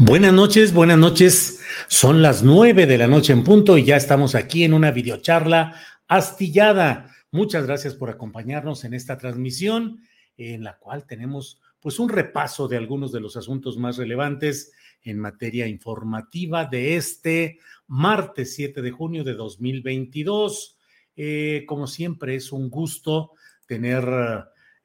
Buenas noches, buenas noches. Son las nueve de la noche en punto y ya estamos aquí en una videocharla astillada. Muchas gracias por acompañarnos en esta transmisión en la cual tenemos pues un repaso de algunos de los asuntos más relevantes en materia informativa de este martes 7 de junio de 2022. Eh, como siempre es un gusto tener,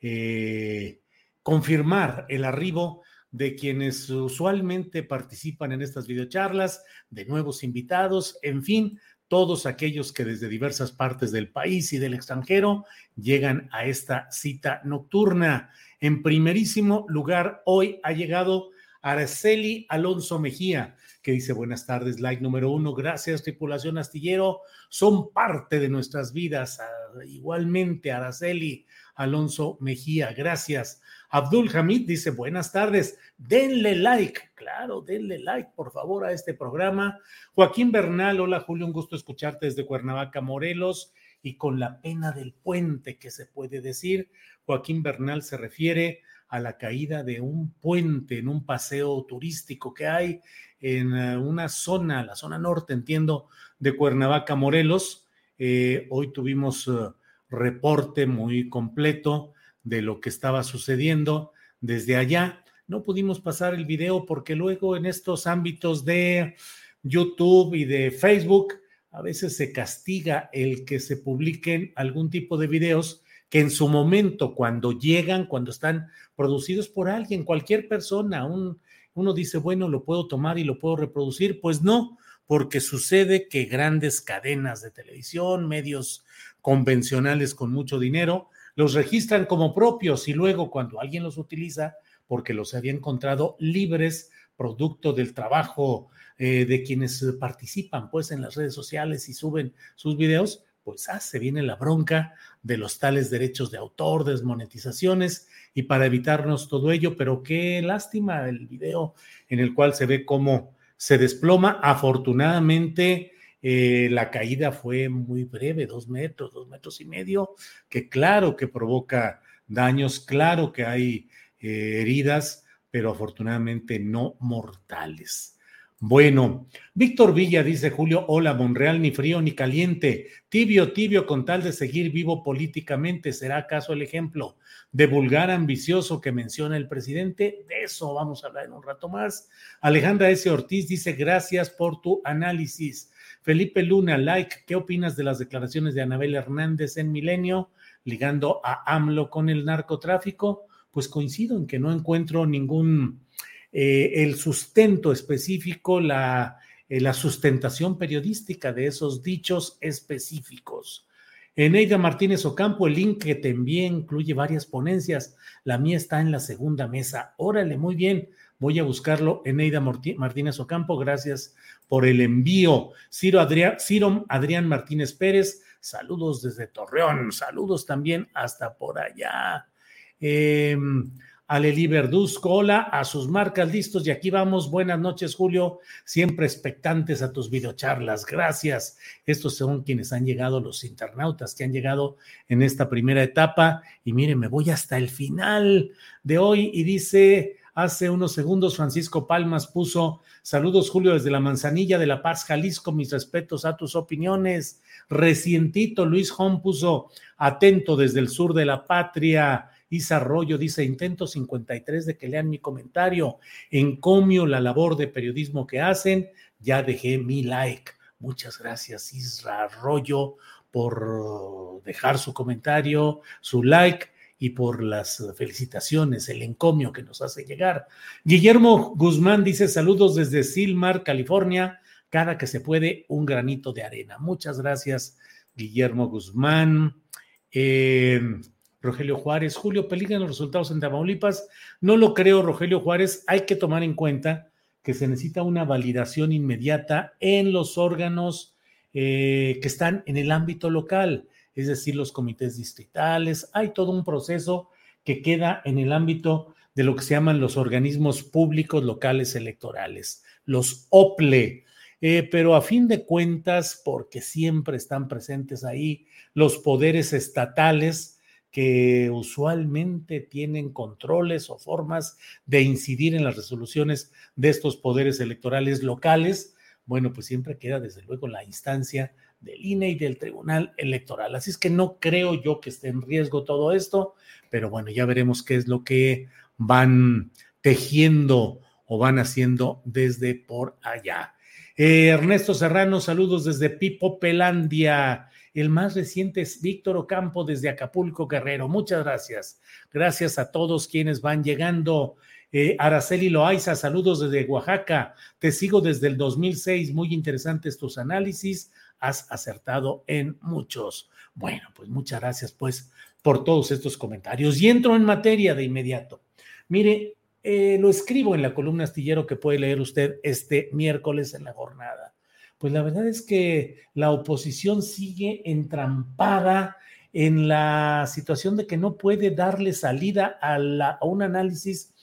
eh, confirmar el arribo de quienes usualmente participan en estas videocharlas, de nuevos invitados, en fin, todos aquellos que desde diversas partes del país y del extranjero llegan a esta cita nocturna. En primerísimo lugar, hoy ha llegado Araceli Alonso Mejía, que dice buenas tardes, like número uno, gracias tripulación astillero, son parte de nuestras vidas. Ah, igualmente, Araceli Alonso Mejía, gracias. Abdul Hamid dice, buenas tardes, denle like, claro, denle like, por favor, a este programa. Joaquín Bernal, hola Julio, un gusto escucharte desde Cuernavaca, Morelos, y con la pena del puente, que se puede decir, Joaquín Bernal se refiere a la caída de un puente en un paseo turístico que hay en eh, una zona, la zona norte, entiendo, de Cuernavaca, Morelos. Eh, hoy tuvimos uh, reporte muy completo de lo que estaba sucediendo desde allá. No pudimos pasar el video porque luego en estos ámbitos de YouTube y de Facebook a veces se castiga el que se publiquen algún tipo de videos que en su momento, cuando llegan, cuando están producidos por alguien, cualquier persona, un, uno dice, bueno, lo puedo tomar y lo puedo reproducir. Pues no, porque sucede que grandes cadenas de televisión, medios convencionales con mucho dinero, los registran como propios y luego cuando alguien los utiliza, porque los había encontrado libres, producto del trabajo eh, de quienes participan pues en las redes sociales y suben sus videos, pues ah, se viene la bronca de los tales derechos de autor, desmonetizaciones y para evitarnos todo ello, pero qué lástima el video en el cual se ve cómo se desploma. Afortunadamente, eh, la caída fue muy breve, dos metros, dos metros y medio, que claro que provoca daños, claro que hay eh, heridas, pero afortunadamente no mortales. Bueno, Víctor Villa dice Julio, hola, Monreal ni frío ni caliente, tibio, tibio con tal de seguir vivo políticamente, ¿será acaso el ejemplo de vulgar ambicioso que menciona el presidente? De eso vamos a hablar en un rato más. Alejandra S. Ortiz dice, gracias por tu análisis. Felipe Luna, like, ¿qué opinas de las declaraciones de Anabel Hernández en Milenio ligando a AMLO con el narcotráfico? Pues coincido en que no encuentro ningún, eh, el sustento específico, la, eh, la sustentación periodística de esos dichos específicos. Eneida Martínez Ocampo, el link que te envié incluye varias ponencias. La mía está en la segunda mesa. Órale, muy bien. Voy a buscarlo. Eneida Martínez Ocampo, gracias por el envío. Ciro Adrián, Ciro Adrián Martínez Pérez, saludos desde Torreón, saludos también hasta por allá. Em, Aleli Verduzco, hola, a sus marcas listos y aquí vamos. Buenas noches, Julio. Siempre expectantes a tus videocharlas. Gracias. Estos son quienes han llegado, los internautas que han llegado en esta primera etapa. Y miren, me voy hasta el final de hoy y dice, hace unos segundos Francisco Palmas puso, saludos Julio desde la Manzanilla de La Paz, Jalisco, mis respetos a tus opiniones. Recientito Luis Hom puso, atento desde el sur de la patria. Isa Arroyo dice, intento 53 de que lean mi comentario. Encomio la labor de periodismo que hacen. Ya dejé mi like. Muchas gracias, Isra Arroyo, por dejar su comentario, su like y por las felicitaciones, el encomio que nos hace llegar. Guillermo Guzmán dice saludos desde Silmar, California, cada que se puede un granito de arena. Muchas gracias, Guillermo Guzmán. Eh, Rogelio Juárez. Julio, ¿peligran los resultados en Tamaulipas? No lo creo, Rogelio Juárez. Hay que tomar en cuenta que se necesita una validación inmediata en los órganos eh, que están en el ámbito local, es decir, los comités distritales. Hay todo un proceso que queda en el ámbito de lo que se llaman los organismos públicos locales electorales, los OPLE. Eh, pero a fin de cuentas, porque siempre están presentes ahí los poderes estatales, que usualmente tienen controles o formas de incidir en las resoluciones de estos poderes electorales locales, bueno, pues siempre queda desde luego la instancia del INE y del Tribunal Electoral. Así es que no creo yo que esté en riesgo todo esto, pero bueno, ya veremos qué es lo que van tejiendo o van haciendo desde por allá. Eh, Ernesto Serrano, saludos desde Pipopelandia. El más reciente es Víctor Ocampo desde Acapulco, Guerrero. Muchas gracias. Gracias a todos quienes van llegando. Eh, Araceli Loaiza, saludos desde Oaxaca. Te sigo desde el 2006. Muy interesantes tus análisis. Has acertado en muchos. Bueno, pues muchas gracias pues por todos estos comentarios. Y entro en materia de inmediato. Mire, eh, lo escribo en la columna astillero que puede leer usted este miércoles en la jornada pues la verdad es que la oposición sigue entrampada en la situación de que no puede darle salida a, un análisis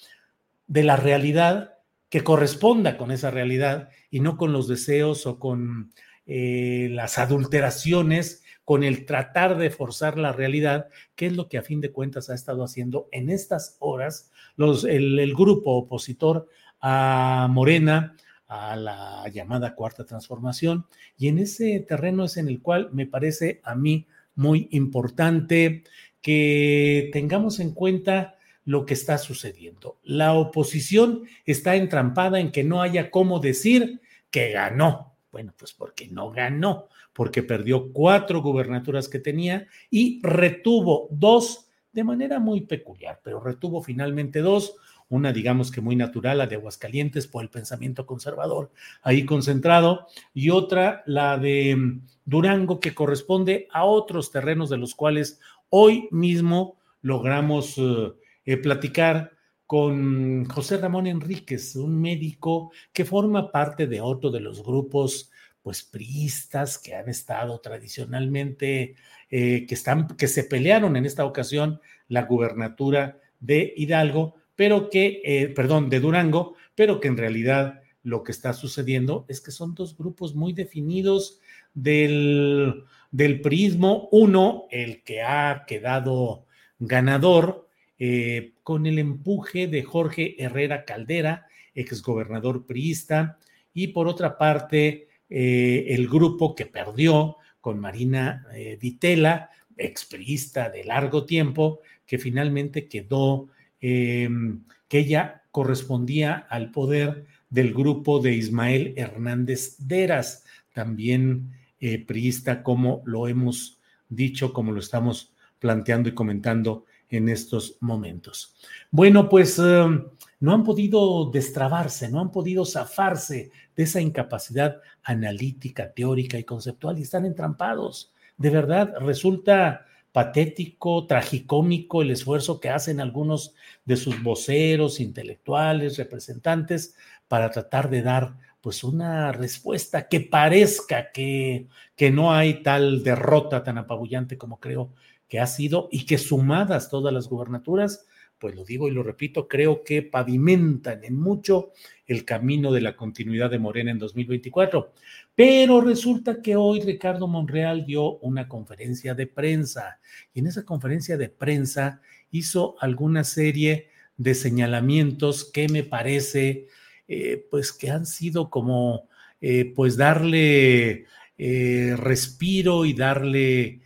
de la realidad que corresponda con esa realidad y no con los deseos o con eh, las adulteraciones, con el tratar de forzar la realidad, que es lo que a fin de cuentas ha estado haciendo en estas horas el grupo opositor a Morena, a la llamada cuarta transformación. Y en ese terreno es en el cual me parece a mí muy importante que tengamos en cuenta lo que está sucediendo. La oposición está entrampada en que no haya cómo decir que ganó. Bueno, pues porque no ganó, porque perdió cuatro gubernaturas que tenía y retuvo dos de manera muy peculiar, pero retuvo finalmente dos, una digamos que muy natural, la de Aguascalientes por el pensamiento conservador ahí concentrado, y otra la de mm, Durango que corresponde a otros terrenos de los cuales hoy mismo logramos eh, eh, platicar con José Ramón Enríquez, un médico que forma parte de otro de los grupos pues priistas que han estado tradicionalmente, eh, que, están, que se pelearon en esta ocasión la gubernatura de Hidalgo, pero que, eh, perdón, de Durango, pero que en realidad lo que está sucediendo es que son dos grupos muy definidos del, del prismo. Uno, el que ha quedado ganador eh, con el empuje de Jorge Herrera Caldera, exgobernador priista, y por otra parte, eh, el grupo que perdió con Marina Vitela, expriista de largo tiempo, que finalmente quedó Em, que ella correspondía al poder del grupo de Ismael Hernández Deras, también eh, priista, como lo hemos dicho, como lo estamos planteando y comentando en estos momentos. Bueno, pues em, no han podido destrabarse, no han podido zafarse de esa incapacidad analítica, teórica y conceptual y están entrampados. De verdad, resulta patético, tragicómico el esfuerzo que hacen algunos de sus voceros, intelectuales, representantes, para tratar de dar pues una respuesta que parezca que, que no hay tal derrota tan apabullante como creo que ha sido y que sumadas todas las gubernaturas, pues lo digo y lo repito, creo que pavimentan en mucho el camino de la continuidad de Morena en 2024. Pero resulta que hoy Ricardo Monreal dio una conferencia de prensa y en esa conferencia de prensa hizo alguna serie de señalamientos que me parece eh, pues que han sido como eh, pues darle eh, respiro y darle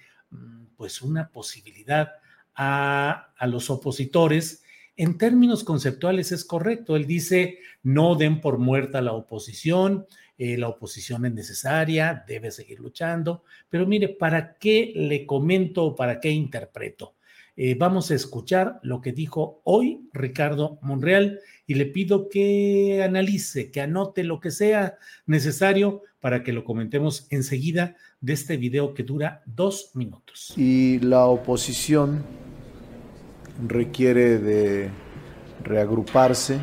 pues una posibilidad a, a los opositores en términos conceptuales es correcto. Él dice, no den por muerta la oposición, eh, la oposición es necesaria, debe seguir luchando, pero mire, ¿para qué le comento o para qué interpreto? Eh, vamos a escuchar lo que dijo hoy Ricardo Monreal y le pido que analice, que anote lo que sea necesario para que lo comentemos enseguida de este video que dura dos minutos. Y la oposición requiere de reagruparse,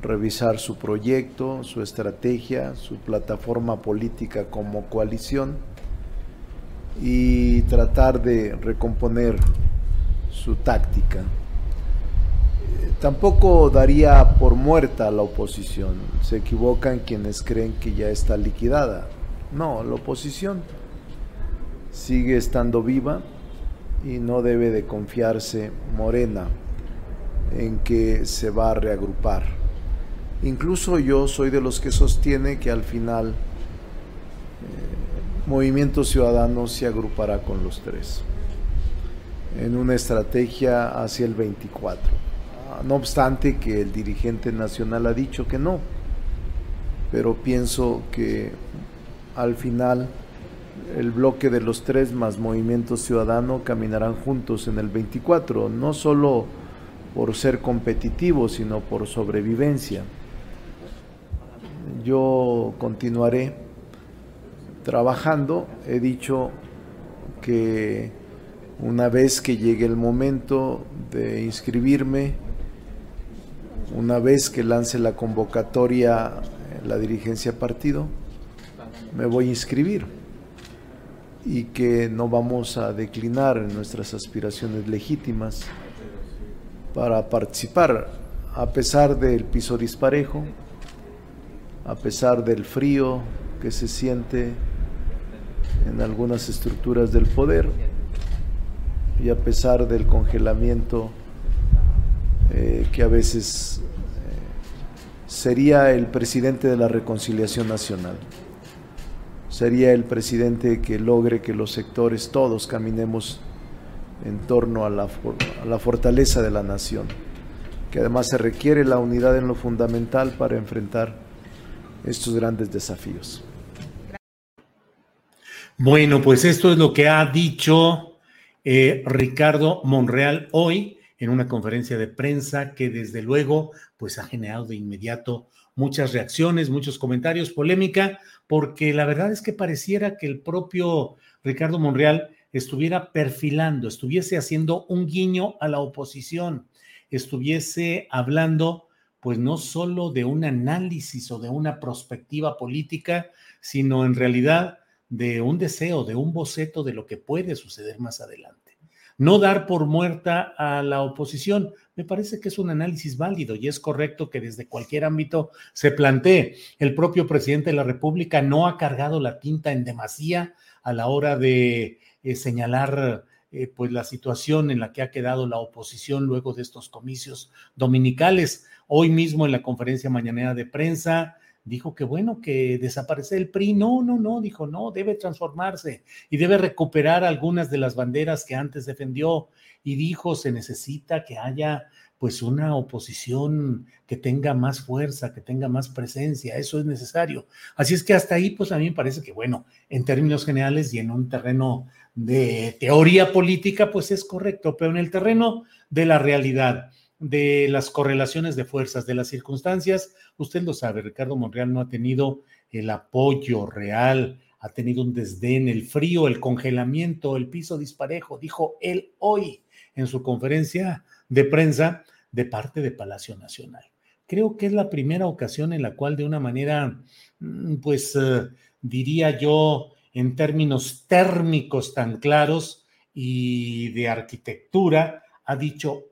revisar su proyecto, su estrategia, su plataforma política como coalición y tratar de recomponer su táctica. Tampoco daría por muerta a la oposición. Se equivocan quienes creen que ya está liquidada. No, la oposición sigue estando viva, y no debe de confiarse Morena en que se va a reagrupar. Incluso yo soy de los que sostiene que al final eh, Movimiento Ciudadano se agrupará con los tres en una estrategia hacia el 24. No obstante que el dirigente nacional ha dicho que no, pero pienso que al final el bloque de los tres más Movimiento Ciudadano caminarán juntos en el 24, no solo por ser competitivos, sino por sobrevivencia. Yo continuaré trabajando, he dicho que una vez que llegue el momento de inscribirme, una vez que lance la convocatoria la dirigencia partido, me voy a inscribir. Y que no vamos a declinar en nuestras aspiraciones legítimas para participar. A pesar del piso disparejo, a pesar del frío que se siente en algunas estructuras del poder y a pesar del congelamiento eh, que a veces eh, sería el presidente de la reconciliación nacional sería el presidente que logre que los sectores todos caminemos en torno a la, la fortaleza de la nación, que además se requiere la unidad en lo fundamental para enfrentar estos grandes desafíos. Bueno, pues esto es lo que ha dicho eh, Ricardo Monreal hoy en una conferencia de prensa que desde luego pues ha generado de inmediato muchas reacciones, muchos comentarios, polémica, porque la verdad es que pareciera que el propio Ricardo Monreal estuviera perfilando, estuviese haciendo un guiño a la oposición, estuviese hablando pues no solo de un análisis o de una perspectiva política, sino en realidad de un deseo, de un boceto de lo que puede suceder más adelante no dar por muerta a la oposición. Me parece que es un análisis válido y es correcto que desde cualquier ámbito se plantee. El propio presidente de la República no ha cargado la tinta en demasía a la hora de eh, señalar eh, pues la situación en la que ha quedado la oposición luego de estos comicios dominicales. Hoy mismo en la conferencia mañanera de prensa dijo que bueno, que desaparece el PRI. No, no, no, dijo, no, debe transformarse y debe recuperar algunas de las banderas que antes defendió. Y dijo, se necesita que haya pues una oposición que tenga más fuerza, que tenga más presencia, eso es necesario. Así es que hasta ahí, pues a mí me parece que, bueno, en términos generales y en un terreno de teoría política, pues es correcto, pero en el terreno de la realidad, de las correlaciones de fuerzas, de las circunstancias, usted lo sabe, Ricardo Monreal no ha tenido el apoyo real, ha tenido un desdén, el frío, el congelamiento, el piso disparejo, dijo él hoy en su conferencia de prensa de parte de Palacio Nacional. Creo que es la primera ocasión en la cual de una manera, mm, pues eh, diría yo, en términos térmicos tan claros y de arquitectura, ha dicho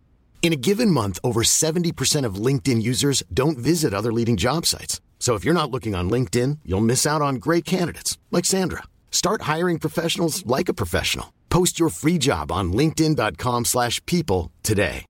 In a given month, over 70% of LinkedIn users don't visit other leading job sites. So if you're not looking on LinkedIn, you'll miss out on great candidates like Sandra. Start hiring professionals like a professional. Post your free job on linkedin.com/people today.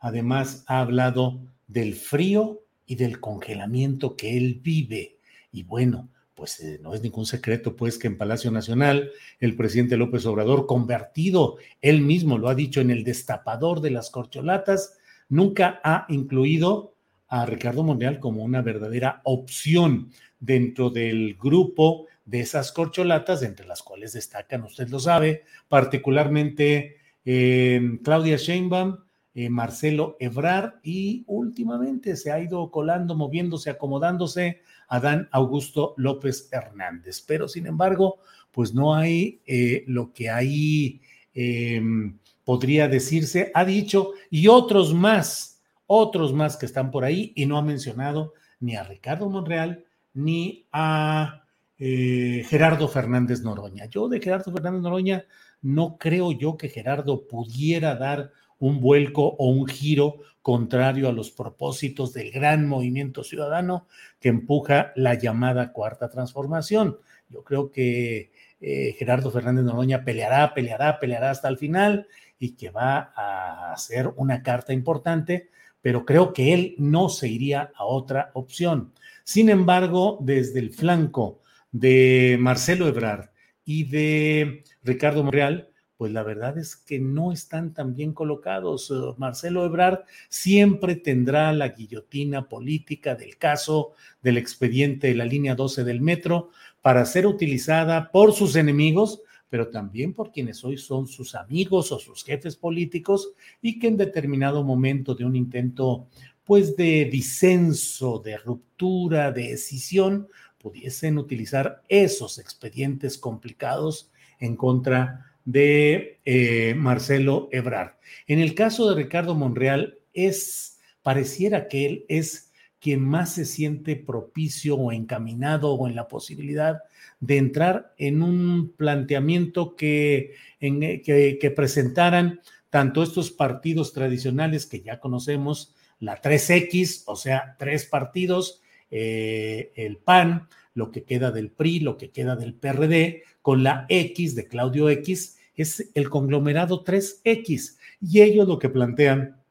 Además ha hablado del frío y del congelamiento que él vive. Y bueno, pues eh, no es ningún secreto, pues que en Palacio Nacional el presidente López Obrador, convertido, él mismo lo ha dicho, en el destapador de las corcholatas, nunca ha incluido a Ricardo Monreal como una verdadera opción dentro del grupo de esas corcholatas, entre las cuales destacan, usted lo sabe, particularmente eh, Claudia Sheinbaum, eh, Marcelo Ebrard y últimamente se ha ido colando, moviéndose, acomodándose Adán Augusto López Hernández. Pero sin embargo, pues no hay eh, lo que ahí em, podría decirse, ha dicho, y otros más, otros más que están por ahí, y no ha mencionado ni a Ricardo Monreal ni a eh, Gerardo Fernández Noroña. Yo de Gerardo Fernández Noroña no creo yo que Gerardo pudiera dar un vuelco o un giro contrario a los propósitos del gran movimiento ciudadano que empuja la llamada cuarta transformación. Yo creo que eh, Gerardo Fernández Noroña peleará, peleará, peleará hasta el final y que va a ser una carta importante, pero creo que él no se iría a otra opción. Sin embargo, desde el flanco de Marcelo Ebrard y de Ricardo Monreal, pues la verdad es que no están tan bien colocados. Eh, Marcelo Ebrard siempre tendrá la guillotina política del caso del expediente de la línea 12 del metro para ser utilizada por sus enemigos, pero también por quienes hoy son sus amigos o sus jefes políticos y que en determinado momento de un intento pues de disenso, de ruptura, de decisión, pudiesen utilizar esos expedientes complicados en contra de eh, Marcelo Ebrard. En el caso de Ricardo Monreal, es, pareciera que él es quien más se siente propicio o encaminado o en la posibilidad de entrar en un planteamiento que, que presentaran tanto estos partidos tradicionales que ya conocemos, la 3X, o sea, tres partidos, eh, el PAN, lo que queda del PRI, lo que queda del PRD, con la X de Claudio X, es el conglomerado 3X. Y ellos lo que plantean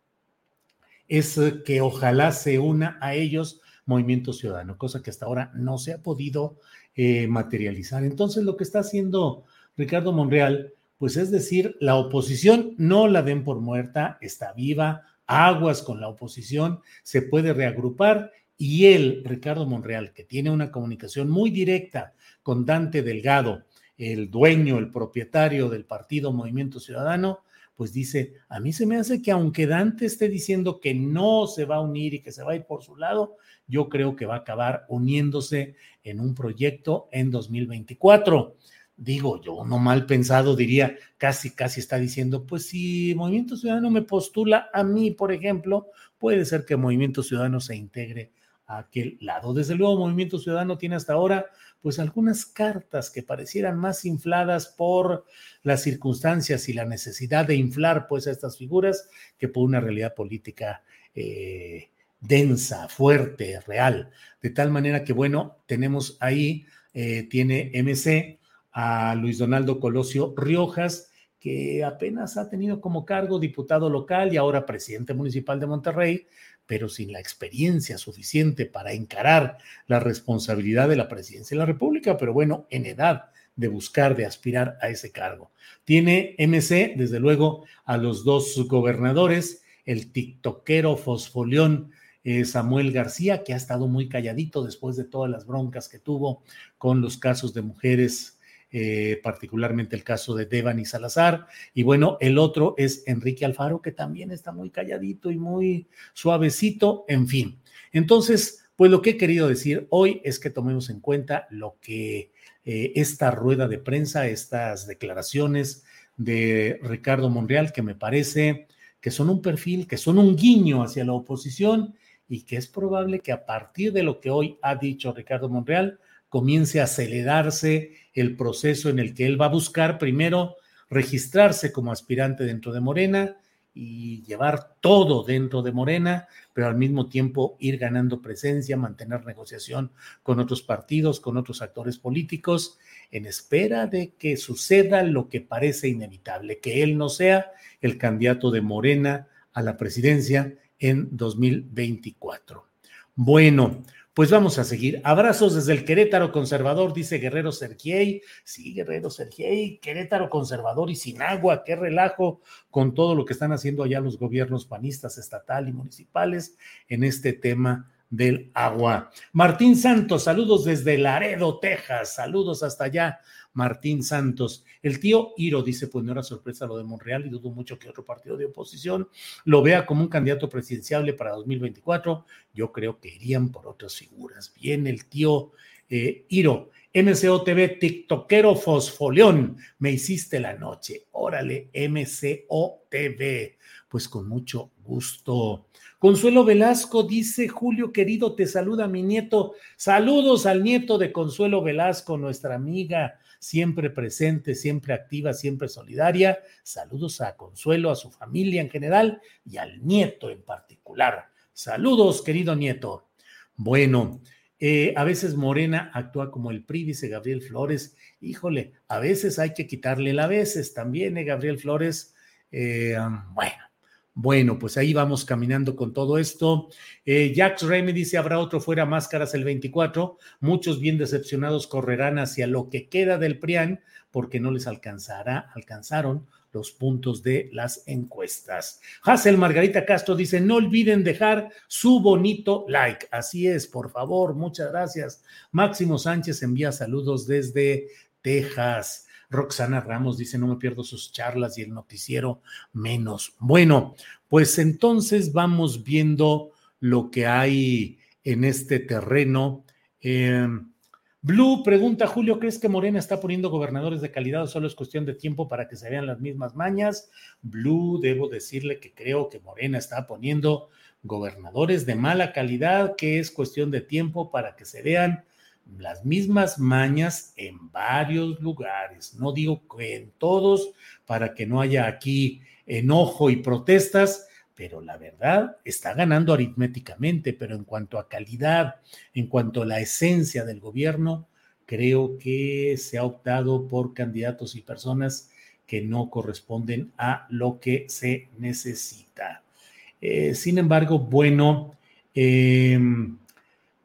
es que ojalá se una a ellos Movimiento Ciudadano, cosa que hasta ahora no se ha podido eh, materializar. Entonces, lo que está haciendo Ricardo Monreal, pues es decir, la oposición no la den por muerta, está viva, aguas con la oposición, se puede reagrupar y él, Ricardo Monreal, que tiene una comunicación muy directa con Dante Delgado, el dueño, el propietario del partido Movimiento Ciudadano, pues dice, a mí se me hace que aunque Dante esté diciendo que no se va a unir y que se va a ir por su lado, yo creo que va a acabar uniéndose en un proyecto en 2024. Digo, yo no mal pensado diría, casi, casi está diciendo, pues si Movimiento Ciudadano me postula a mí, por ejemplo, puede ser que Movimiento Ciudadano se integre aquel lado. Desde luego, Movimiento Ciudadano tiene hasta ahora pues algunas cartas que parecieran más infladas por las circunstancias y la necesidad de inflar pues a estas figuras que por una realidad política eh, densa, fuerte, real. De tal manera que, bueno, tenemos ahí, eh, tiene MC a Luis Donaldo Colosio Riojas, que apenas ha tenido como cargo diputado local y ahora presidente municipal de Monterrey, pero sin la experiencia suficiente para encarar la responsabilidad de la presidencia de la República, pero bueno, en edad de buscar, de aspirar a ese cargo. Tiene MC, desde luego, a los dos gobernadores, el tiktokero fosfolión eh, Samuel García, que ha estado muy calladito después de todas las broncas que tuvo con los casos de mujeres, eh, particularmente el caso de Devani Salazar. Y bueno, el otro es Enrique Alfaro, que también está muy calladito y muy suavecito, en fin. Entonces, pues lo que he querido decir hoy es que tomemos en cuenta lo que eh, esta rueda de prensa, estas declaraciones de Ricardo Monreal, que me parece que son un perfil, que son un guiño hacia la oposición y que es probable que a partir de lo que hoy ha dicho Ricardo Monreal, comience a acelerarse el proceso en el que él va a buscar primero registrarse como aspirante dentro de Morena y llevar todo dentro de Morena, pero al mismo tiempo ir ganando presencia, mantener negociación con otros partidos, con otros actores políticos, en espera de que suceda lo que parece inevitable, que él no sea el candidato de Morena a la presidencia en 2024. Bueno, pues vamos a seguir. Abrazos desde el Querétaro conservador, dice Guerrero Sergiey. Sí, Guerrero Sergiey, Querétaro conservador y sin agua. Qué relajo con todo lo que están haciendo allá los gobiernos panistas estatal y municipales en este tema del agua. Martín Santos, saludos desde Laredo, Texas. Saludos hasta allá. Martín Santos. El tío Iro dice, pues no era sorpresa lo de Monreal y dudo mucho que otro partido de oposición lo vea como un candidato presidenciable para 2024. Yo creo que irían por otras figuras. Bien, el tío eh, Iro. MCO TikTokero Fosfoleón, me hiciste la noche. Órale, MCO Pues con mucho gusto. Consuelo Velasco dice, Julio querido, te saluda mi nieto. Saludos al nieto de Consuelo Velasco, nuestra amiga siempre presente, siempre activa, siempre solidaria. Saludos a Consuelo, a su familia en general y al nieto en particular. Saludos, querido nieto. Bueno, eh, a veces Morena actúa como el PRI, dice Gabriel Flores. Híjole, a veces hay que quitarle la veces también, ¿eh, Gabriel Flores? Eh, bueno, bueno, pues ahí vamos caminando con todo esto. Eh, Remy dice, habrá otro fuera máscaras el 24. Muchos bien decepcionados correrán hacia lo que queda del PRIAN porque no les alcanzará, alcanzaron los puntos de las encuestas. Hazel Margarita Castro dice, no olviden dejar su bonito like. Así es, por favor, muchas gracias. Máximo Sánchez envía saludos desde Texas. Roxana Ramos dice, no me pierdo sus charlas y el noticiero menos. Bueno, pues entonces vamos viendo lo que hay en este terreno. Em, Blue pregunta, Julio, ¿crees que Morena está poniendo gobernadores de calidad o solo es cuestión de tiempo para que se vean las mismas mañas? Blue, debo decirle que creo que Morena está poniendo gobernadores de mala calidad, que es cuestión de tiempo para que se vean las mismas mañas en varios lugares. No digo que en todos, para que no haya aquí enojo y protestas, pero la verdad está ganando aritméticamente, pero en cuanto a calidad, en cuanto a la esencia del gobierno, creo que se ha optado por candidatos y personas que no corresponden a lo que se necesita. Eh, sin embargo, bueno, eh,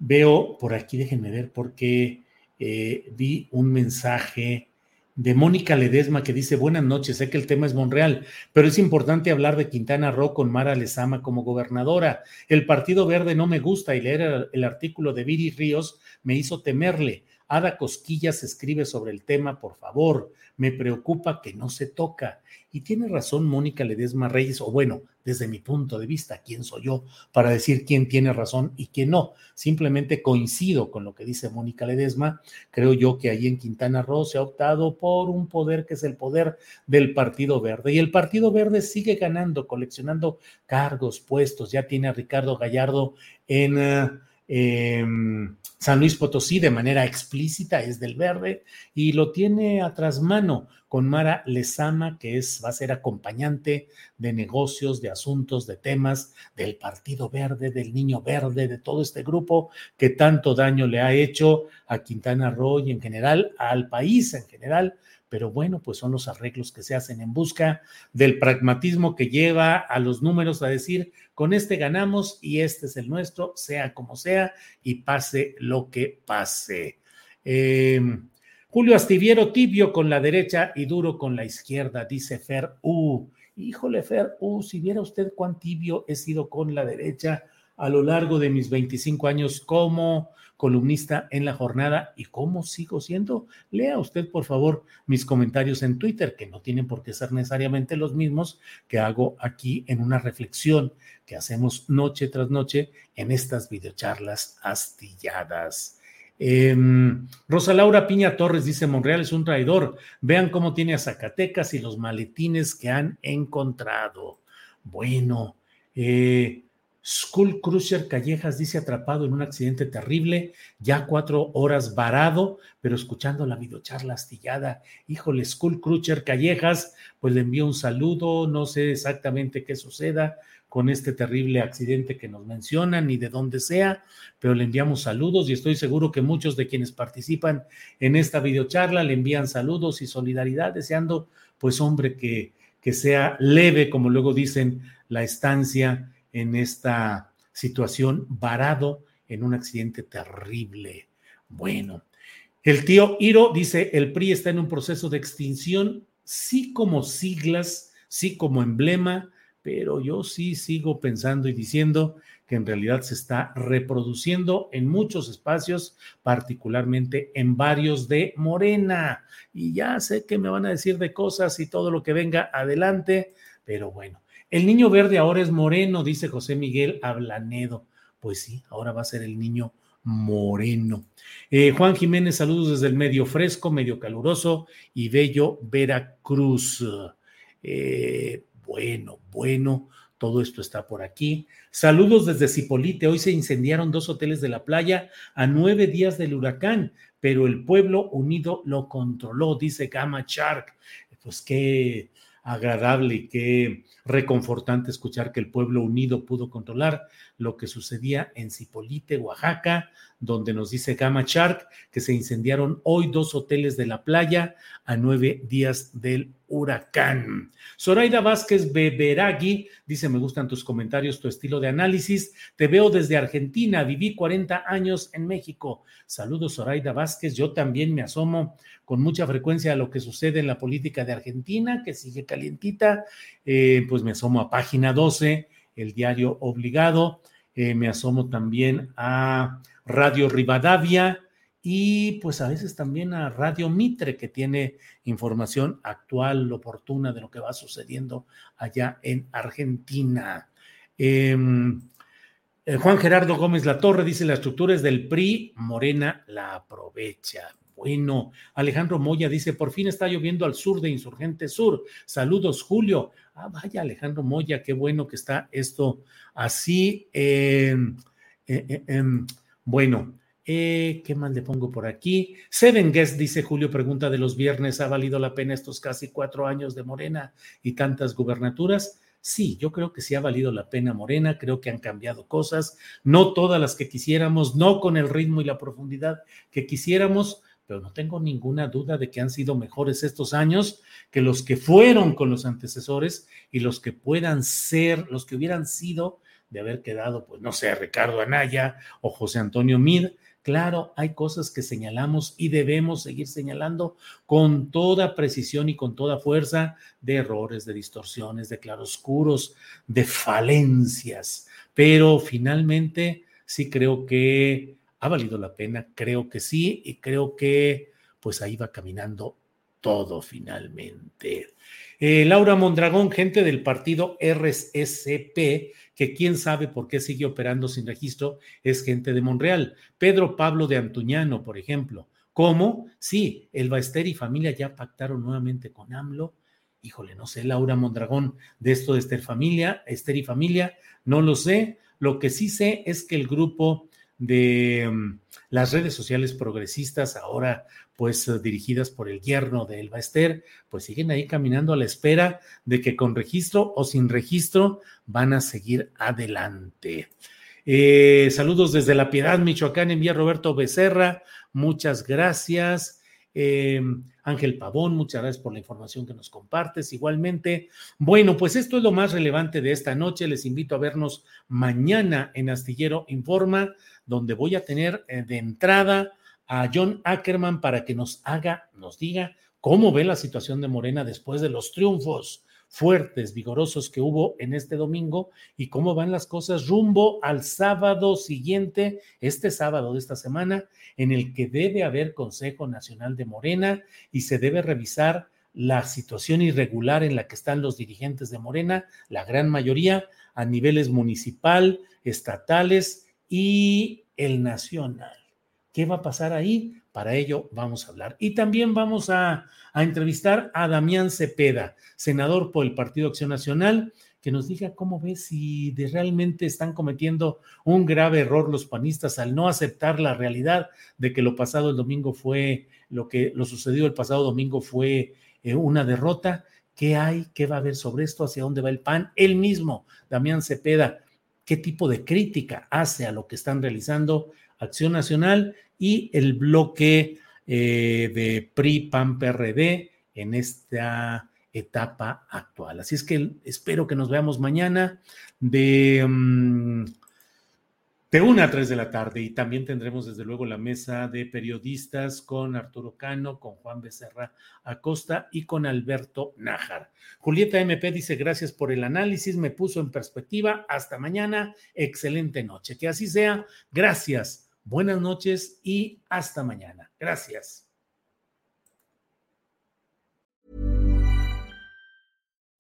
Veo por aquí, déjenme ver, porque eh, vi un mensaje de Mónica Ledesma que dice, buenas noches, sé que el tema es Monreal, pero es importante hablar de Quintana Roo con Mara Lezama como gobernadora. El Partido Verde no me gusta y leer el, artículo de Viri Ríos me hizo temerle. Ada Cosquillas escribe sobre el tema, por favor, me preocupa que no se toca. Y tiene razón Mónica Ledesma Reyes, o bueno, desde mi punto de vista, ¿quién soy yo para decir quién tiene razón y quién no? Simplemente coincido con lo que dice Mónica Ledesma. Creo yo que ahí en Quintana Roo se ha optado por un poder que es el poder del Partido Verde. Y el Partido Verde sigue ganando, coleccionando cargos, puestos. Ya tiene a Ricardo Gallardo en... Em, San Luis Potosí de manera explícita es del verde y lo tiene a mano con Mara Lezama, que es, va a ser acompañante de negocios, de asuntos, de temas del Partido Verde, del Niño Verde, de todo este grupo que tanto daño le ha hecho a Quintana Roo y en general al país en general, pero bueno, pues son los arreglos que se hacen en busca del pragmatismo que lleva a los números a decir, con este ganamos y este es el nuestro, sea como sea y pase lo que pase. Em, Julio Astiviero, tibio con la derecha y duro con la izquierda, dice Fer U. Híjole, Fer U, si viera usted cuán tibio he sido con la derecha a lo largo de mis 25 años como columnista en la jornada y cómo sigo siendo. Lea usted, por favor, mis comentarios en Twitter, que no tienen por qué ser necesariamente los mismos que hago aquí en una reflexión que hacemos noche tras noche en estas videocharlas astilladas. Em, Rosa Laura Piña Torres dice, Monreal es un traidor. Vean cómo tiene a Zacatecas y los maletines que han encontrado. Bueno, eh, Skull Cruiser Callejas dice atrapado en un accidente terrible, ya cuatro horas varado, pero escuchando la videocharla astillada. Híjole, Skull Cruiser Callejas, pues le envío un saludo, no sé exactamente qué suceda con este terrible accidente que nos mencionan ni de dónde sea, pero le enviamos saludos y estoy seguro que muchos de quienes participan en esta videocharla le envían saludos y solidaridad, deseando, pues hombre, que, que sea leve, como luego dicen, la estancia en esta situación varado en un accidente terrible. Bueno, el tío Iro dice, el PRI está en un proceso de extinción, sí como siglas, sí como emblema, pero yo sí sigo pensando y diciendo que en realidad se está reproduciendo en muchos espacios, particularmente en varios de Morena. Y ya sé que me van a decir de cosas y todo lo que venga adelante, pero bueno, el niño verde ahora es moreno, dice José Miguel Ablanedo. Pues sí, ahora va a ser el niño moreno. Eh, Juan Jiménez, saludos desde el medio fresco, medio caluroso y bello Veracruz. Eh, bueno, bueno, todo esto está por aquí. Saludos desde Cipolite. Hoy se incendiaron dos hoteles de la playa a nueve días del huracán, pero el pueblo unido lo controló, dice Gama Shark. Pues qué agradable y qué reconfortante escuchar que el pueblo unido pudo controlar lo que sucedía en Cipolite, Oaxaca, donde nos dice Gama Shark que se incendiaron hoy dos hoteles de la playa a nueve días del huracán. Zoraida Vázquez Beberagui dice, me gustan tus comentarios, tu estilo de análisis. Te veo desde Argentina, viví 40 años en México. Saludos, Zoraida Vázquez. Yo también me asomo con mucha frecuencia a lo que sucede en la política de Argentina, que sigue calientita. Eh, pues me asomo a página 12, el diario obligado. Eh, me asomo también a Radio Rivadavia y pues a veces también a Radio Mitre, que tiene información actual, oportuna de lo que va sucediendo allá en Argentina. Em, eh, Juan Gerardo Gómez La Torre dice, la estructura es del PRI, Morena la aprovecha. Bueno, Alejandro Moya dice, por fin está lloviendo al sur de Insurgente Sur. Saludos, Julio. Ah, vaya, Alejandro Moya, qué bueno que está esto así. Em, eh, em, bueno, eh, ¿qué más le pongo por aquí? Seven Guest, dice Julio, pregunta de los viernes, ¿ha valido la pena estos casi cuatro años de Morena y tantas gubernaturas? Sí, yo creo que sí ha valido la pena Morena, creo que han cambiado cosas, no todas las que quisiéramos, no con el ritmo y la profundidad que quisiéramos, pero no tengo ninguna duda de que han sido mejores estos años que los que fueron con los antecesores y los que puedan ser, los que hubieran sido de haber quedado, pues no sé, Ricardo Anaya o José Antonio Mid. Claro, hay cosas que señalamos y debemos seguir señalando con toda precisión y con toda fuerza de errores, de distorsiones, de claroscuros, de falencias, pero finalmente sí creo que ha valido la pena, creo que sí, y creo que pues ahí va caminando todo finalmente. Eh, Laura Mondragón, gente del partido RSP, que quién sabe por qué sigue operando sin registro, es gente de Monreal. Pedro Pablo de Antuñano, por ejemplo. ¿Cómo? Sí, el Baester y familia ya pactaron nuevamente con AMLO. Híjole, no sé, Laura Mondragón, de esto de Esther Familia, Esther y Familia, no lo sé. Lo que sí sé es que el grupo de mm, las redes sociales progresistas, ahora pues dirigidas por el yerno de Elba Ester, pues siguen ahí caminando a la espera de que con registro o sin registro van a seguir adelante. Eh, saludos desde La Piedad, Michoacán, envía Roberto Becerra, muchas gracias. Eh, Ángel Pavón, muchas gracias por la información que nos compartes. Igualmente, bueno, pues esto es lo más relevante de esta noche. Les invito a vernos mañana en Astillero Informa, donde voy a tener eh, de entrada a John Ackerman para que nos haga, nos diga cómo ve la situación de Morena después de los triunfos fuertes, vigorosos que hubo en este domingo y cómo van las cosas rumbo al sábado siguiente, este sábado de esta semana, en el que debe haber Consejo Nacional de Morena y se debe revisar la situación irregular en la que están los dirigentes de Morena, la gran mayoría a niveles municipal, estatales y el nacional. ¿Qué va a pasar ahí? Para ello vamos a hablar. Y también vamos a, entrevistar a Damián Cepeda, senador por el Partido Acción Nacional, que nos diga cómo ve si realmente están cometiendo un grave error los panistas al no aceptar la realidad de que lo pasado el domingo fue, lo que lo sucedido el pasado domingo fue eh, una derrota. ¿Qué hay? ¿Qué va a haber sobre esto? ¿Hacia dónde va el PAN? Él mismo, Damián Cepeda, ¿qué tipo de crítica hace a lo que están realizando Acción Nacional y el bloque eh, de PRI, PAN, PRD en esta etapa actual. Así es que espero que nos veamos mañana de, mm, de una a tres de la tarde y también tendremos desde luego la mesa de periodistas con Arturo Cano, con Juan Becerra Acosta y con Alberto Nájar. Julieta MP dice gracias por el análisis, me puso en perspectiva. Hasta mañana, excelente noche. Que así sea. Gracias buenas noches y hasta mañana. Gracias.